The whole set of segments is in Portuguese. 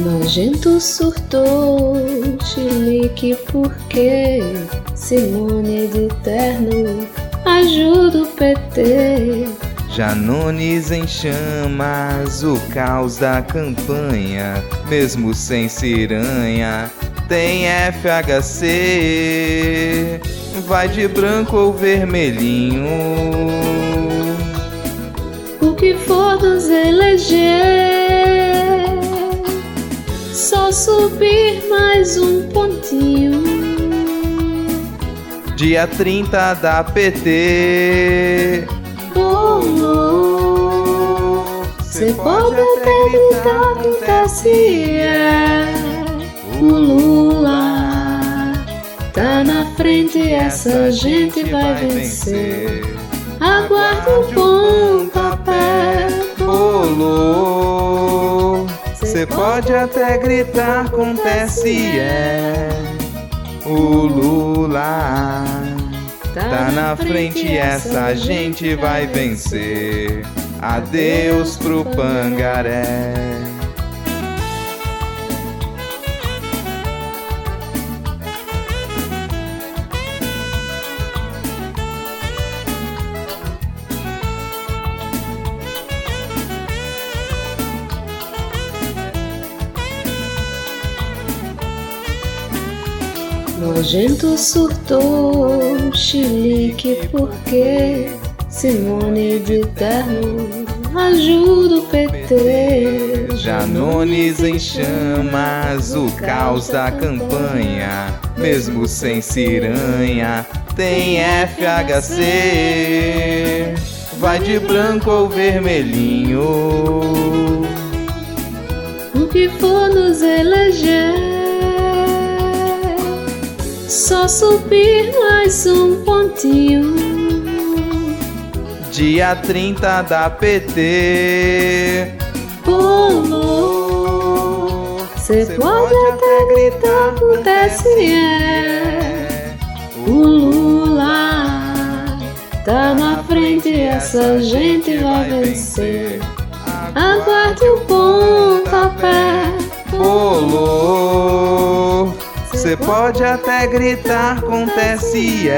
Nojento surtou, chilique porque Simone de terno ajuda o PT. Janones em chamas, o caos da campanha, mesmo sem ciranha, tem FHC. Vai de branco ou vermelhinho. O que for nos eleger, só subir mais um pontinho. Dia 30 da PT. Você pode até gritar no TSE. O Lula tá na frente, essa gente vai vencer. Aguarde o pontapé. Rolou. Pode até gritar com TSE. O Lula tá na frente, essa gente vai vencer. Adeus pro pangaré. Nojento surtou, chilique porque Simone de terno ajuda o PT. Janones em chamas, o caos da campanha, mesmo sem ciranha, tem FHC. Vai de branco ou vermelhinho. O que for nos eleger, só subir mais um pontinho. Dia 30 da PT. Pulou. Cê pode até gritar no TSE. O Lula tá na frente, essa gente vai vencer. Aguarde o pontapé. Rolou. Você pode até gritar com TSE.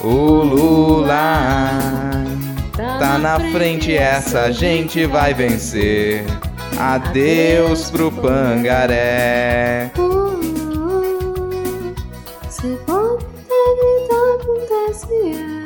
O Lula tá na frente, essa gente vai vencer. Adeus pro pangaré. Você pode até gritar. O Lula